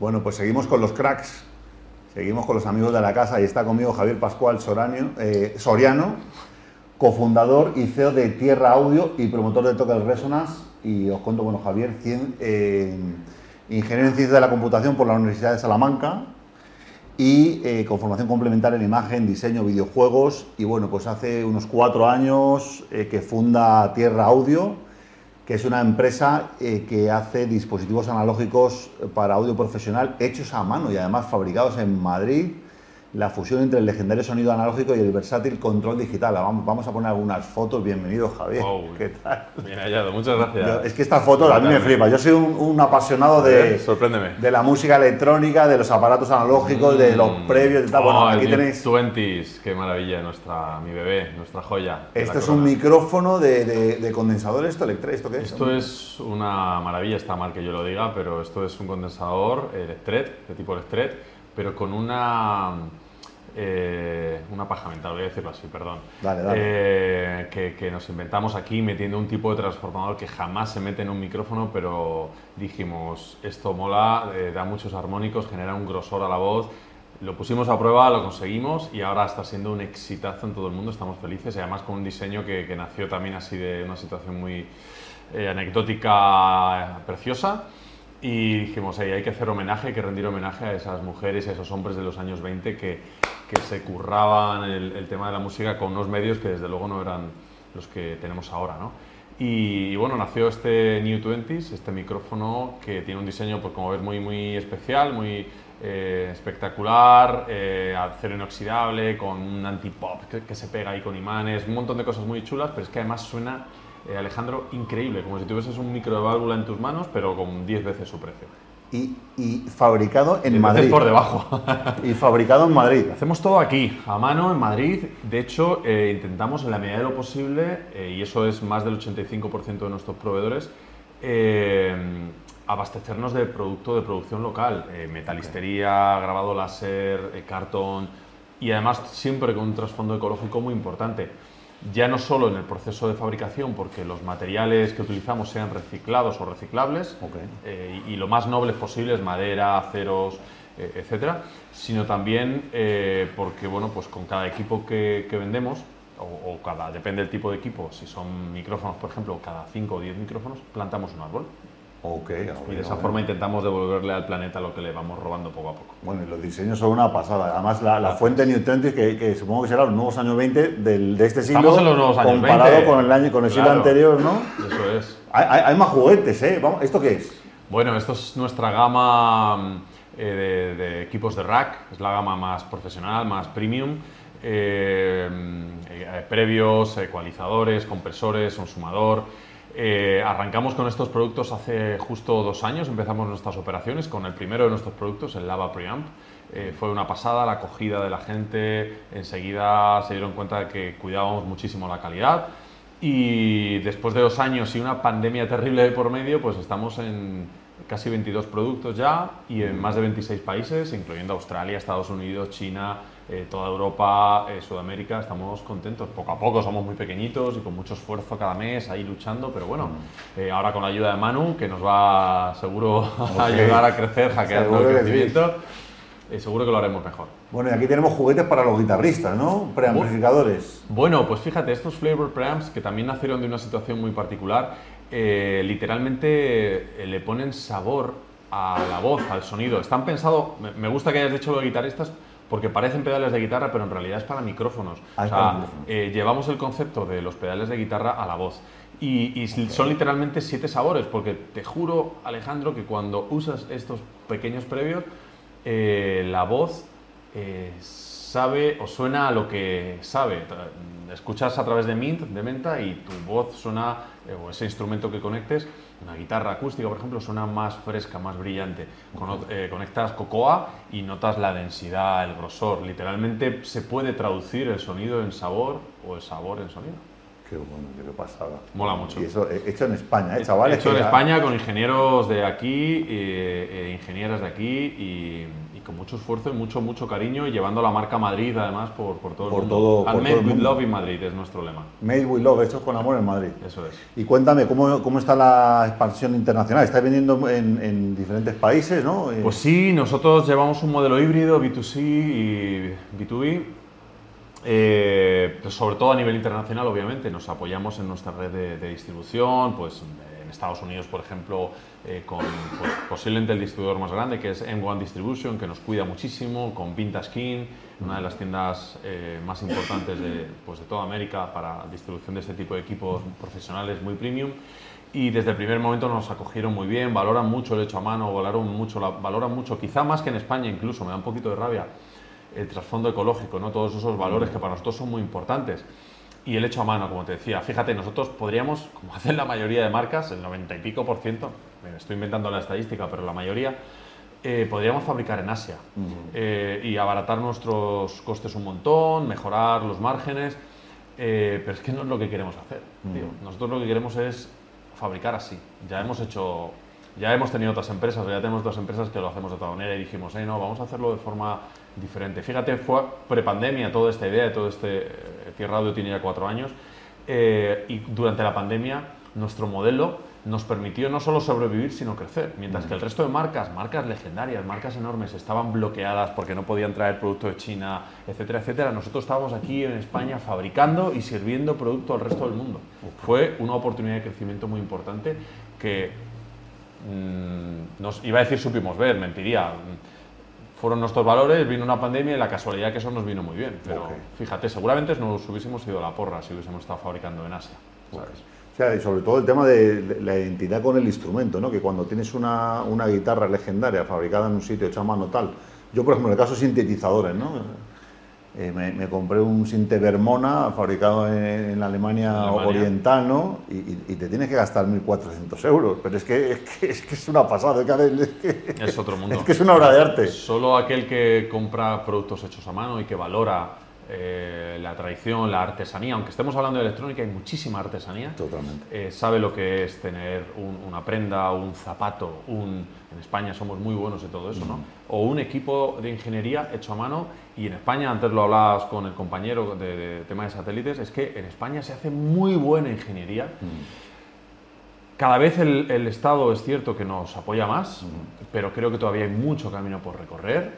Bueno, pues seguimos con los cracks, seguimos con los amigos de la casa y está conmigo Javier Pascual eh, Soriano, cofundador y CEO de Tierra Audio y promotor de Total Resonance. Y os cuento, bueno, Javier, eh, ingeniero en ciencias de la computación por la Universidad de Salamanca y eh, con formación complementaria en imagen, diseño, videojuegos. Y bueno, pues hace unos cuatro años que funda Tierra Audio que es una empresa eh, que hace dispositivos analógicos para audio profesional hechos a mano y además fabricados en Madrid la fusión entre el legendario sonido analógico y el versátil control digital. Vamos, a poner algunas fotos. Bienvenido, Javier. ¿Qué tal? Bien hallado, muchas gracias. es que estas fotos a mí me flipan. Yo soy un, apasionado de, de la música electrónica, de los aparatos analógicos, de los mm. previos y tal. bueno, aquí tenéis. Twenties, qué maravilla, nuestra, mi bebé, nuestra joya. Esto es un micrófono de, de, condensador, esto electro, ¿esto qué es? Esto es una maravilla, está mal que yo lo diga, pero esto es un condensador Electret, de tipo Electret, pero con una eh, una paja mental, voy a decirlo así, perdón. Eh, que, nos inventamos aquí metiendo un tipo de transformador que jamás se mete en un micrófono, pero dijimos, esto mola, eh, da muchos armónicos, genera un grosor a la voz. Lo pusimos a prueba, lo conseguimos y ahora está siendo un exitazo en todo el mundo, estamos felices y además con un diseño que, que nació también así de una situación muy anecdótica, preciosa y dijimos, hay que hacer homenaje, hay que rendir homenaje a esas mujeres, a esos hombres de los años 20 que, que se curraban el, tema de la música con unos medios que desde luego no eran los que tenemos ahora. ¿no? Y, bueno, nació este New Twenties, este micrófono que tiene un diseño, pues como ves, muy, muy especial, muy eh, espectacular, eh, acero inoxidable, con un anti-pop que, que, se pega ahí con imanes, un montón de cosas muy chulas, pero es que además suena eh, Alejandro, increíble, como si tuvieses un micro de válvula en tus manos, pero con 10 veces su precio. Y, y fabricado en Madrid. por debajo. y fabricado en Madrid. Hacemos todo aquí, a mano, en Madrid. De hecho, eh, intentamos en la medida de lo posible, eh, y eso es más del 85% de nuestros proveedores, abastecernos de producto de producción local. metalistería, grabado láser, cartón, y además siempre con un trasfondo ecológico muy importante ya no solo en el proceso de fabricación, porque los materiales que utilizamos sean reciclados o reciclables, eh, y, lo más nobles posibles, madera, aceros, eh, etcétera, sino también eh, porque bueno, pues con cada equipo que, vendemos, o, o, cada, depende del tipo de equipo, si son micrófonos, por ejemplo, cada 5 o 10 micrófonos, plantamos un árbol. Okay, y de esa forma intentamos devolverle al planeta lo que le vamos robando poco a poco. Bueno, y los diseños son una pasada. Además, la, la fuente Newton, que, que, supongo que será los nuevos años 20 del, de este siglo, Estamos en los nuevos años comparado con el año con el siglo anterior, ¿no? Eso es. Hay, hay, más juguetes, ¿eh? Vamos, ¿Esto qué es? Bueno, esto es nuestra gama eh, de, equipos de rack, es la gama más profesional, más premium. Eh, eh, previos, ecualizadores, compresores, un sumador. Eh, arrancamos con estos productos hace justo dos años, empezamos nuestras operaciones con el primero de nuestros productos, el Lava Preamp. Eh, fue una pasada la acogida de la gente, enseguida se dieron cuenta de que cuidábamos muchísimo la calidad y después de dos años y una pandemia terrible por medio, pues estamos en casi 22 productos ya y en más de 26 países, incluyendo Australia, Estados Unidos, China, eh, toda Europa, eh, Sudamérica, estamos contentos. Poco a poco somos muy pequeñitos y con mucho esfuerzo cada mes ahí luchando, pero bueno, mm. eh, ahora con la ayuda de Manu, que nos va seguro a ayudar a crecer, hackeando el crecimiento, seguro que lo haremos mejor. Bueno, y aquí tenemos juguetes para los guitarristas, ¿no? Preamplificadores. Bueno, pues fíjate, estos flavor preamps, que también nacieron de una situación muy particular, literalmente le ponen sabor a la voz, al sonido. Están pensados, me gusta que hayas dicho los guitarristas, porque parecen pedales de guitarra, pero en realidad es para micrófonos. o sea, eh, llevamos el concepto de los pedales de guitarra a la voz. Y, son literalmente siete sabores, porque te juro, Alejandro, que cuando usas estos pequeños previos, eh, la voz eh, sabe o suena a lo que sabe. Escuchas a través de Mint, de Menta, y tu voz suena, o ese instrumento que conectes, una guitarra acústica, por ejemplo, suena más fresca, más brillante. Eh, conectas Cocoa y notas la densidad, el grosor. Literalmente se puede traducir el sonido en sabor o el sabor en sonido. Qué bueno, qué pasada. Mola mucho. Y eso eh, hecho en España, ¿eh, chavales? Hecho en España con ingenieros de aquí, eh, eh, ingenieras de aquí y con mucho esfuerzo y mucho, mucho cariño y llevando la marca Madrid además por, por todo el Por mundo. todo- por made todo el with mundo. love in Madrid es nuestro lema. Made with Love, hechos con amor en Madrid. Eso es. Y cuéntame, ¿cómo, cómo está la expansión internacional? ¿Estáis vendiendo en, en diferentes países, no? Eh, Pues sí, nosotros llevamos un modelo híbrido B2C y B2B. eh, pues sobre todo a nivel internacional, obviamente, nos apoyamos en nuestra red de, de distribución, pues en Estados Unidos, por ejemplo, eh, con pues, posiblemente el distribuidor más grande, que es M1 Distribution, que nos cuida muchísimo, con Vintage King, una de las tiendas eh, más importantes de, pues, de toda América para distribución de este tipo de equipos profesionales muy premium. Y desde el primer momento nos acogieron muy bien, valoran mucho el hecho a mano, valoran mucho, la- valoran mucho, quizá más que en España incluso, me da un poquito de rabia, el trasfondo ecológico, ¿no? todos esos valores que para nosotros son muy importantes. Y el hecho a mano, como te decía, fíjate, nosotros podríamos, como hacen la mayoría de marcas, el 90 y pico por ciento, me estoy inventando la estadística, pero la mayoría, eh, podríamos fabricar en Asia eh, y abaratar nuestros costes un montón, mejorar los márgenes, eh, pero es que no es lo que queremos hacer. tío. Nosotros lo que queremos es fabricar así. Ya hemos hecho, ya hemos tenido otras empresas, ya tenemos otras empresas que lo hacemos de otra manera y dijimos, "Eh, no, vamos a hacerlo de forma diferente. Fíjate, fue prepandemia toda esta idea, todo este Tierra Audio tiene ya cuatro años eh, y durante la pandemia nuestro modelo nos permitió no solo sobrevivir, sino crecer. Mientras que el resto de marcas, marcas legendarias, marcas enormes, estaban bloqueadas porque no podían traer producto de China, etcétera, etcétera, nosotros estábamos aquí en España fabricando y sirviendo producto al resto del mundo. Fue una oportunidad de crecimiento muy importante que mm, nos iba a decir supimos ver, mentiría. Fueron nuestros valores, vino una pandemia y la casualidad que eso nos vino muy bien. Pero fíjate, seguramente nos hubiésemos ido a la porra si hubiésemos estado fabricando en Asia. ¿sabes? O sea, y sobre todo el tema de de la identidad con el instrumento, ¿no? Que cuando tienes una, una guitarra legendaria fabricada en un sitio hecha a mano tal. Yo, por ejemplo, en el caso de sintetizadores, ¿no? Eh, me, me compré un Sinte Vermona fabricado en, en la Alemania, Alemania. oriental, ¿no? Y, y- y te tienes que gastar 1.400 euros. Pero es que es, que, es que es una pasada, es que, es que- Es otro mundo. es que es una obra de arte. Solo aquel que compra productos hechos a mano y que valora eh, la tradición, la artesanía, aunque estemos hablando de electrónica, hay muchísima artesanía. Totalmente. eh, sabe lo que es tener un- una prenda, un zapato, un, en España somos muy buenos en todo eso, ¿no? O un equipo de ingeniería hecho a mano y en España, antes lo hablabas con el compañero de, de tema de satélites, es que en España se hace muy buena ingeniería. Cada vez el, el Estado es cierto que nos apoya más, pero creo que todavía hay mucho camino por recorrer.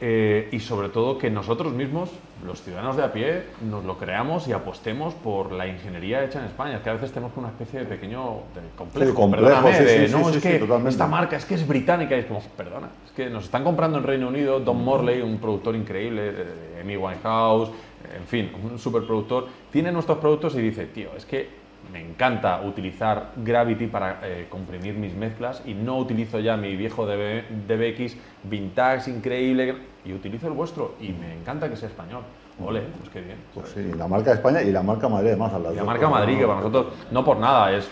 Eh, y sobre todo que nosotros mismos, los ciudadanos de a pie, nos lo creamos y apostemos por la ingeniería hecha en España. Es que a veces tenemos una especie de pequeño de complejo, Sí, complejo, sí, de, sí, no, es que esta marca es que es británica y es como, perdona, es que nos están comprando en Reino Unido Don Morley, un productor increíble, Amy Winehouse, en fin, un superproductor, tiene nuestros productos y dice, tío, es que me encanta utilizar Gravity para eh, comprimir mis mezclas y no utilizo ya mi viejo DB DBX vintage increíble y utilizo el vuestro y me encanta que sea español. Ole, pues qué bien. Pues sí, la marca España y la marca Madrid, además. a las Y la marca ¿no? Madrid, que para nosotros, no por nada, es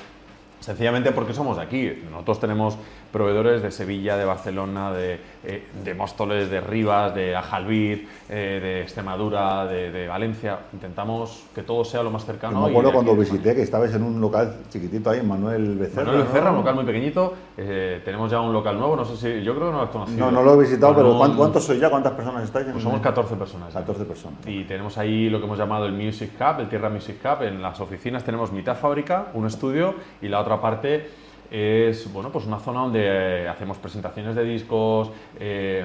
sencillamente porque somos de aquí. Nosotros tenemos proveedores de Sevilla, de Barcelona, de, eh, de Móstoles, de Rivas, de Ajalbir, eh, de Extremadura, de, de Valencia. Intentamos que todo sea lo más cercano. Me acuerdo cuando visité que estabais en un local chiquitito ahí, en Manuel Becerra. Manuel ¿no? Becerra, un local muy pequeñito. eh, tenemos ya un local nuevo, no sé si. Yo creo que no lo has conocido. No, no lo he visitado, pero ¿cuántos, cuántos sois ya? ¿Cuántas personas estáis? en- Pues somos 14 personas. ya. 14 personas. Y tenemos ahí lo que hemos llamado el Music Hub, el Tierra Music Hub. En las oficinas tenemos mitad fábrica, un estudio y la otra parte es bueno, pues una zona donde eh, hacemos presentaciones de discos, eh,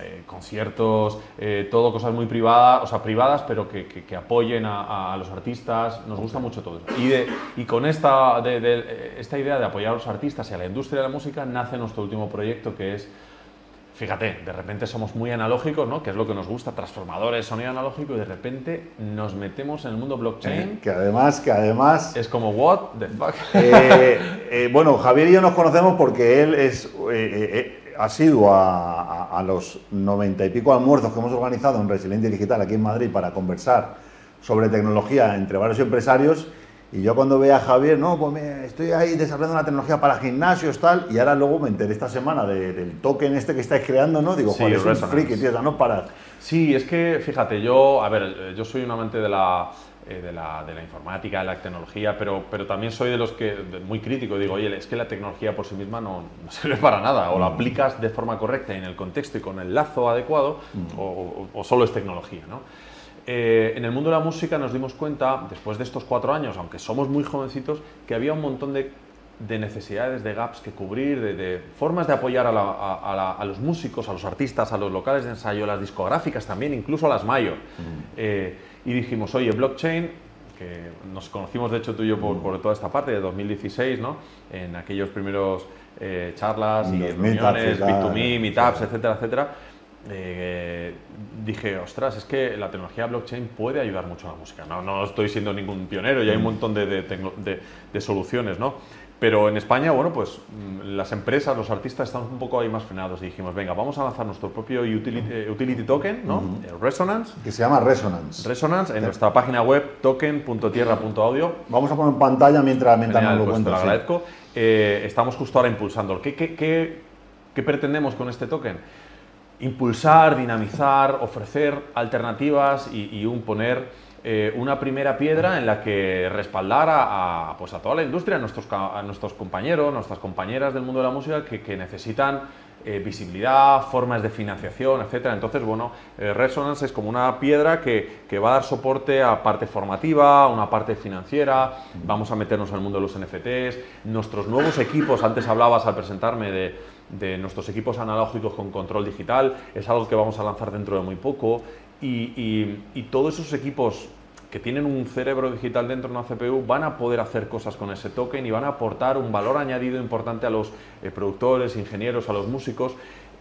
eh, conciertos, eh, todo cosas muy privadas, o sea, privadas, pero que, que- que apoyen a, a los artistas. Nos gusta mucho todo eso. Y, de- y con esta, de- de- esta idea de apoyar a los artistas y a la industria de la música nace nuestro último proyecto que es Fíjate, de repente somos muy analógicos, ¿no? Que es lo que nos gusta, transformadores, sonido analógico, y de repente nos metemos en el mundo blockchain. Que además, que además Es como, what the fuck? Eh, eh, bueno, Javier y yo nos conocemos porque él es eh, eh, eh, asiduo a, a- a los noventa y pico almuerzos que hemos organizado en Resiliente Digital aquí en Madrid para conversar sobre tecnología entre varios empresarios Y yo cuando veía a Javier, no, pues me, estoy ahí desarrollando una tecnología para gimnasios, tal, y ahora luego me enteré esta semana del token este que estáis creando, ¿no? Digo, Sí, joder, es un friki, tío, no paras. Sí, es que, fíjate, yo, a ver, eh, yo soy un amante de la, eh, de la, de la informática, de la tecnología, pero, pero también soy de los que, de- muy crítico, digo, oye, es que la tecnología por sí misma no, no sirve para nada, o la aplicas de forma correcta y en el contexto y con el lazo adecuado, o, o- o solo es tecnología, ¿no? Eh, en el mundo de la música nos dimos cuenta, después de estos cuatro años, aunque somos muy jovencitos, que había un montón de, de necesidades, de gaps que cubrir, de, de formas de apoyar a, la- a- a la- a los músicos, a los artistas, a los locales de ensayo, a las discográficas también, incluso a las mayor. Eh, y dijimos, oye, blockchain, que nos conocimos de hecho tú y yo por, por toda esta parte de 2016, ¿no? En aquellos primeros eh, charlas y reuniones, meetups y tal, B2Me, meetups, etcétera, etcétera. Eh, dije, ostras, es que la tecnología blockchain puede ayudar mucho a la música. No, no estoy siendo ningún pionero y hay un montón de, de tecno- de- de soluciones, ¿no? Pero en España, bueno, pues mm, las empresas, los artistas están un poco ahí más frenados y dijimos, venga, vamos a lanzar nuestro propio utility, eh, utility token, ¿no? El Resonance. Que se llama Resonance. Resonance en nuestra página web token.tierra.audio. Vamos a poner en pantalla mientras, mientras Genial, nos lo pues te lo sí. agradezco. Eh, estamos justo ahora impulsando. ¿Qué, qué, qué, qué pretendemos con este token? Impulsar, dinamizar, ofrecer alternativas y, un poner eh, una primera piedra en la que respaldar a, pues a toda la industria, a nuestros, a nuestros compañeros, nuestras compañeras del mundo de la música que necesitan eh, visibilidad, formas de financiación, etcétera. Entonces, bueno, eh, Resonance es como una piedra que, que va a dar soporte a parte formativa, a una parte financiera, vamos a meternos en el mundo de los NFTs, nuestros nuevos equipos, antes hablabas al presentarme de, de nuestros equipos analógicos con control digital, es algo que vamos a lanzar dentro de muy poco, y, y- y todos esos equipos que tienen un cerebro digital dentro de una CPU van a poder hacer cosas con ese token y van a aportar un valor añadido importante a los eh, productores, ingenieros, a los músicos.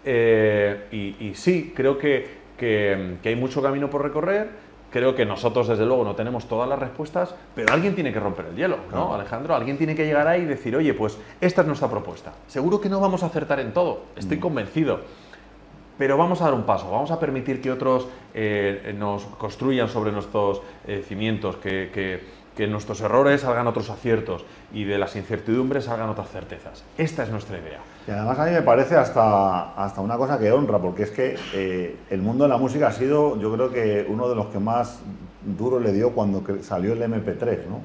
Eh, y, y sí, creo que, que- que hay mucho camino por recorrer. Creo que nosotros, desde luego, no tenemos todas las respuestas, pero alguien tiene que romper el hielo, ¿no, Claro. Alejandro? Alguien tiene que llegar ahí y decir, oye, pues esta es nuestra propuesta. Seguro que no vamos a acertar en todo, estoy convencido. Pero vamos a dar un paso, vamos a permitir que otros eh, nos construyan sobre nuestros eh, cimientos, que, que- que nuestros errores salgan otros aciertos y de las incertidumbres salgan otras certezas. Esta es nuestra idea. Y además a mí me parece hasta, hasta una cosa que honra, porque es que eh, el mundo de la música ha sido, yo creo que uno de los que más duro le dio cuando salió el MP3, ¿no?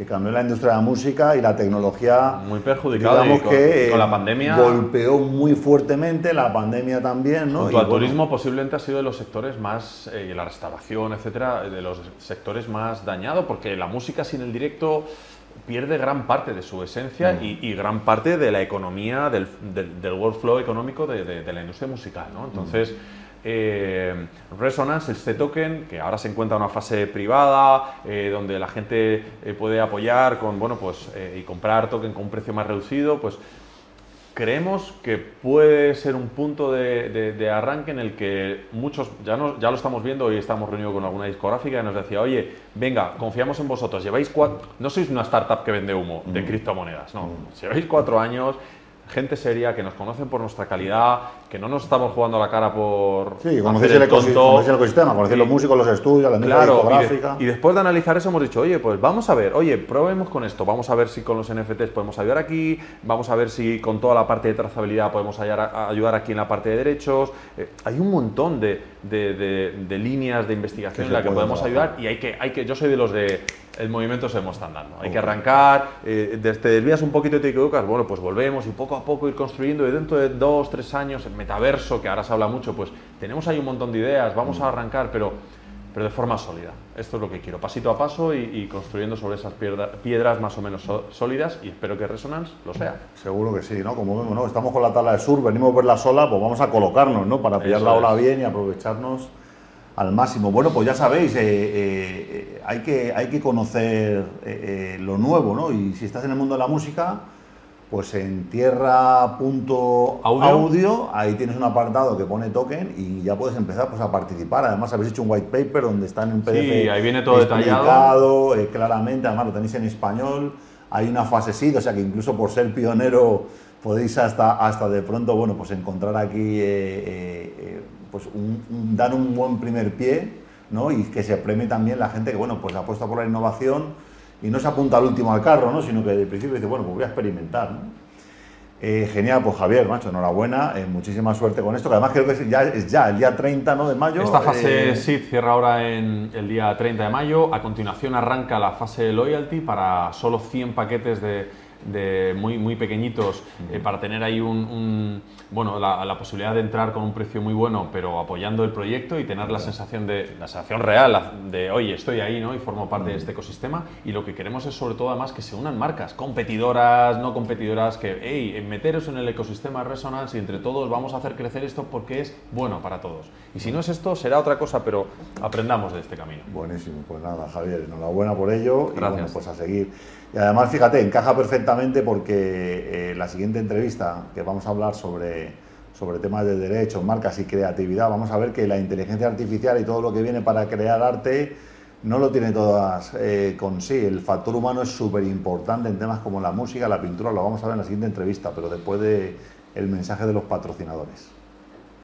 Que cambió la industria de la música y la tecnología. Muy perjudicado digamos con- que con la eh, pandemia- golpeó muy fuertemente, la pandemia también, ¿no? Junto Y al bueno, turismo posiblemente ha sido de los sectores más, eh, y la restauración, etcétera, de los sectores más dañados, porque la música sin el directo pierde gran parte de su esencia Mm. y, y gran parte de la economía, del, del, del workflow económico de, de- de la industria musical. ¿no? Entonces, eh, Resonance, este token, que ahora se encuentra en una fase privada, eh, donde la gente eh, puede apoyar con, bueno, pues, y comprar token con un precio más reducido, pues creemos que puede ser un punto de, de- de arranque en el que muchos, ya, no- ya lo estamos viendo, hoy estamos reunidos con alguna discográfica y nos decía, oye, venga, confiamos en vosotros, lleváis cuatro, no sois una startup que vende humo de criptomonedas, no, lleváis cuatro años, gente seria, que nos conocen por nuestra calidad, que no nos estamos jugando a la cara por Sí, conocéis el, ecosistema, conocéis los músicos, los estudios, la industria Claro, y, de- discográfica. y después de analizar eso hemos dicho, oye, pues vamos a ver, oye, probemos con esto, vamos a ver si con los NFTs podemos ayudar aquí, vamos a ver si con toda la parte de trazabilidad podemos ayudar aquí en la parte de derechos. Eh, hay un montón de, de- de- de líneas de investigación en la que podemos trabajar. ayudar y hay que, hay que, yo soy de los de el movimiento se hemos están dando. Hay que arrancar, eh, te desvías un poquito y te equivocas, bueno, pues volvemos y poco a poco ir construyendo y dentro de dos, tres años, el metaverso, que ahora se habla mucho, pues tenemos ahí un montón de ideas, vamos a arrancar, pero, pero de forma sólida. Esto es lo que quiero, pasito a paso y, y construyendo sobre esas piedra- piedras más o menos so- sólidas y espero que Resonance lo sea. Seguro que sí, ¿no? Como vemos, ¿no? Estamos con la tabla de sur, venimos a ver la sola, pues vamos a colocarnos, ¿no? Para pillar Eso la ola es. bien y aprovecharnos al máximo. Bueno, pues ya sabéis, eh, eh, eh, hay, que, hay que conocer eh, eh, lo nuevo, ¿no? Y si estás en el mundo de la música, pues en tierra.audio, Audio. ahí tienes un apartado que pone token y ya puedes empezar pues, a participar. Además, habéis hecho un white paper donde está en un PDF. Sí, ahí viene todo detallado. eh, claramente, además lo tenéis en español. Hay una fase SID, o sea que incluso por ser pionero podéis hasta, hasta de pronto, bueno, pues encontrar aquí, eh, eh, eh, pues un- un- dar un buen primer pie, ¿no? Y que se premie también la gente que, bueno, pues apuesta por la innovación y no se apunta al último al carro, ¿no? sino que de principio dice, bueno, pues voy a experimentar. ¿no? Eh, genial, pues Javier, macho, enhorabuena, eh, muchísima suerte con esto, que además creo que es ya, es ya el día 30 ¿no? de mayo. Esta fase eh, sí cierra ahora en el día 30 de mayo, a continuación arranca la fase Loyalty para solo 100 paquetes de, de muy, muy pequeñitos eh, para tener ahí un, un- bueno, la, la posibilidad de entrar con un precio muy bueno, pero apoyando el proyecto y tener la sensación de la sensación real de oye estoy ahí, ¿no? Y formo parte de este ecosistema. Y lo que queremos es sobre todo además que se unan marcas, competidoras, no competidoras, que hey, meteros en el ecosistema Resonance y entre todos vamos a hacer crecer esto porque es bueno para todos. Y si no es esto, será otra cosa, pero aprendamos de este camino. Buenísimo, pues nada, Javier, enhorabuena por ello y Gracias. bueno, pues a seguir. Y además, fíjate, encaja perfectamente porque eh, la siguiente entrevista que vamos a hablar sobre, sobre temas de derechos, marcas y creatividad, vamos a ver que la inteligencia artificial y todo lo que viene para crear arte no lo tiene todas eh, con sí. El factor humano es súper importante en temas como la música, la pintura, lo vamos a ver en la siguiente entrevista, pero después de mensaje de los patrocinadores.